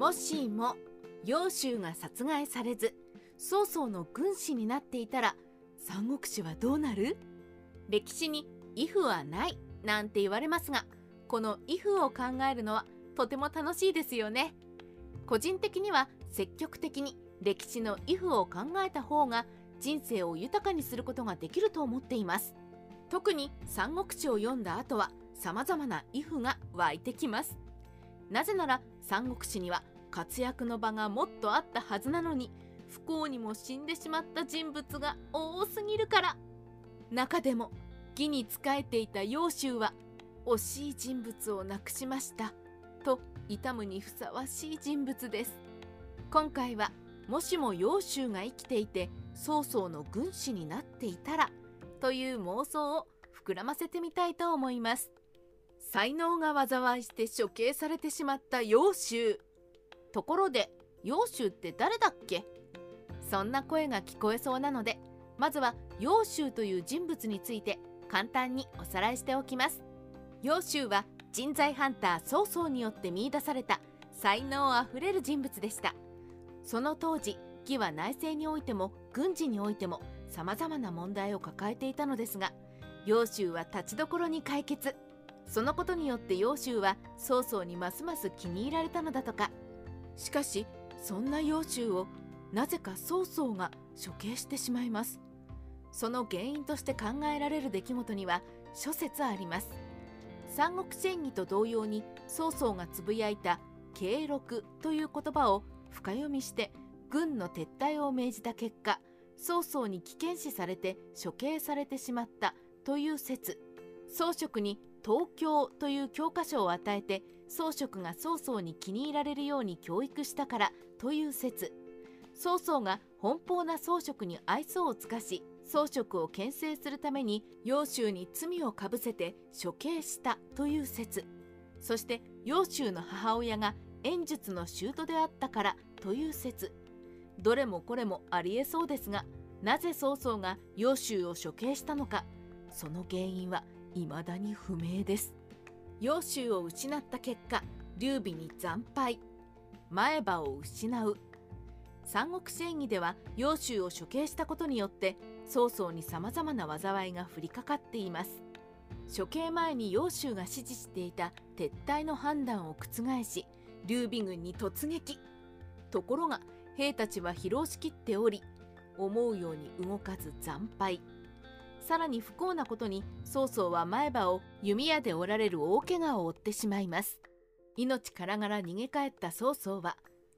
もしも揚州が殺害されず曹操の軍師になっていたら三国志はどうなる？歴史に「イフはない」なんて言われますがこの「イフ」を考えるのはとても楽しいですよね。個人的には積極的に歴史の「イフ」を考えた方が人生を豊かにすることができると思っています。特に三国志を読んだ後は様々な「イフ」が湧いてきます。なぜなら三国志には活躍の場がもっとあったはずなのに不幸にも死んでしまった人物が多すぎるから。中でも義に仕えていた揚州は惜しい人物を亡くしましたと悼むにふさわしい人物です。今回はもしも揚州が生きていて曹操の軍師になっていたらという妄想を膨らませてみたいと思います。才能が災いして処刑されてしまった揚州ところで揚州って誰だっけ？そんな声が聞こえそうなのでまずは揚州という人物について簡単におさらいしておきます。揚州は人材ハンター曹操によって見いだされた才能あふれる人物でした。その当時義は内政においても軍事においてもさまざまな問題を抱えていたのですが揚州は立ちどころに解決。そのことによって揚州は曹操にますます気に入られたのだとか。しかしそんな揚州をなぜか曹操が処刑してしまいます。その原因として考えられる出来事には諸説あります。三国志演義と同様に曹操がつぶやいた「慶禄」という言葉を深読みして軍の撤退を命じた結果曹操に危険視されて処刑されてしまったという説。曹植に東京という教科書を与えて曹植が曹操に気に入られるように教育したからという説。曹操が奔放な曹植に愛想を尽かし曹植を牽制するために揚州に罪をかぶせて処刑したという説。そして揚州の母親が演術の舅であったからという説。どれもこれもありえそうですがなぜ曹操が揚州を処刑したのか。その原因は未だに不明です。揚州を失った結果劉備に惨敗。前歯を失う。三国志演義では揚州を処刑したことによって曹操にさまざまな災いが降りかかっています。処刑前に揚州が指示していた撤退の判断を覆し劉備軍に突撃。ところが兵たちは疲労しきっており思うように動かず惨敗。さらに不幸なことに曹操は前歯を弓矢で折られる大怪我を負ってしまいます。命からがら逃げ帰った曹操は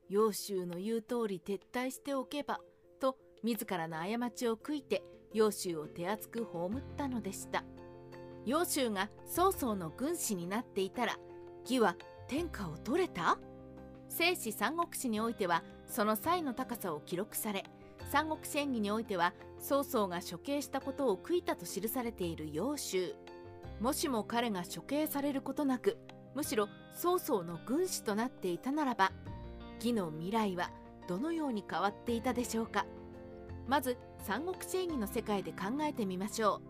揚州の言う通り撤退しておけばと自らの過ちを悔いて揚州を手厚く葬ったのでした。揚州が曹操の軍師になっていたら義は天下を取れた？正史三国志においてはその際の高さを記録され三国志演義においては曹操が処刑したことを悔いたと記されている揚州もしも彼が処刑されることなくむしろ曹操の軍師となっていたならば義の未来はどのように変わっていたでしょうか。まず三国志演義の世界で考えてみましょ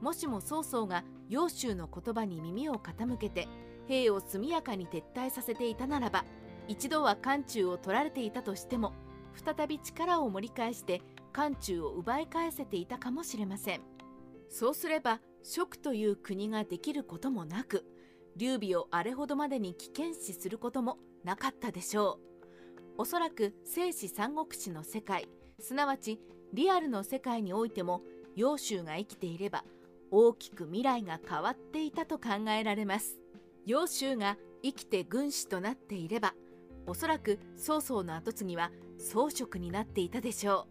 う。もしも曹操が揚州の言葉に耳を傾けて兵を速やかに撤退させていたならば一度は漢中を取られていたとしても再び力を盛り返して漢中を奪い返せていたかもしれません。そうすれば蜀という国ができることもなく劉備をあれほどまでに危険視することもなかったでしょう。おそらく正史三国志の世界すなわちリアルの世界においても揚州が生きていれば大きく未来が変わっていたと考えられます。揚州が生きて軍師となっていればおそらく曹操の跡継ぎは装飾になっていたでしょ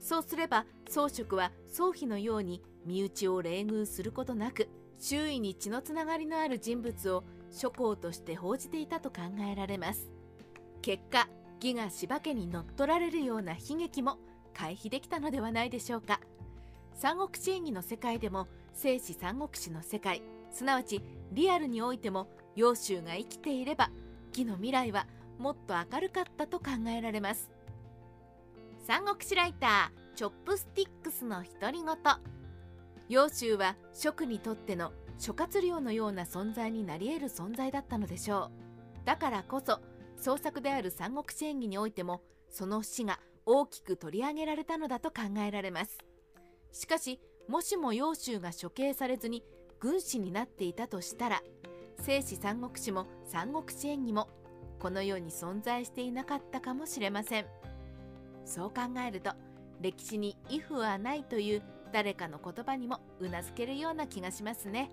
う。そうすれば装飾は宗妃のように身内を冷遇することなく周囲に血のつながりのある人物を諸侯として報じていたと考えられます。結果義が柴家に乗っ取られるような悲劇も回避できたのではないでしょうか。三国志演義の世界でも正史三国志の世界すなわちリアルにおいても揚州が生きていれば義の未来はもっと明るかったと考えられます。三国志ライターチョップスティックスの独り言。揚州は蜀にとっての諸葛亮のような存在になり得る存在だったのでしょう。だからこそ創作である三国志演義においてもその死が大きく取り上げられたのだと考えられます。しかしもしも揚州が処刑されずに軍師になっていたとしたら正史三国志も三国志演義もこの世に存在していなかったかもしれませんそう考えると歴史に「イフはない」という誰かの言葉にもうなずけるような気がしますね。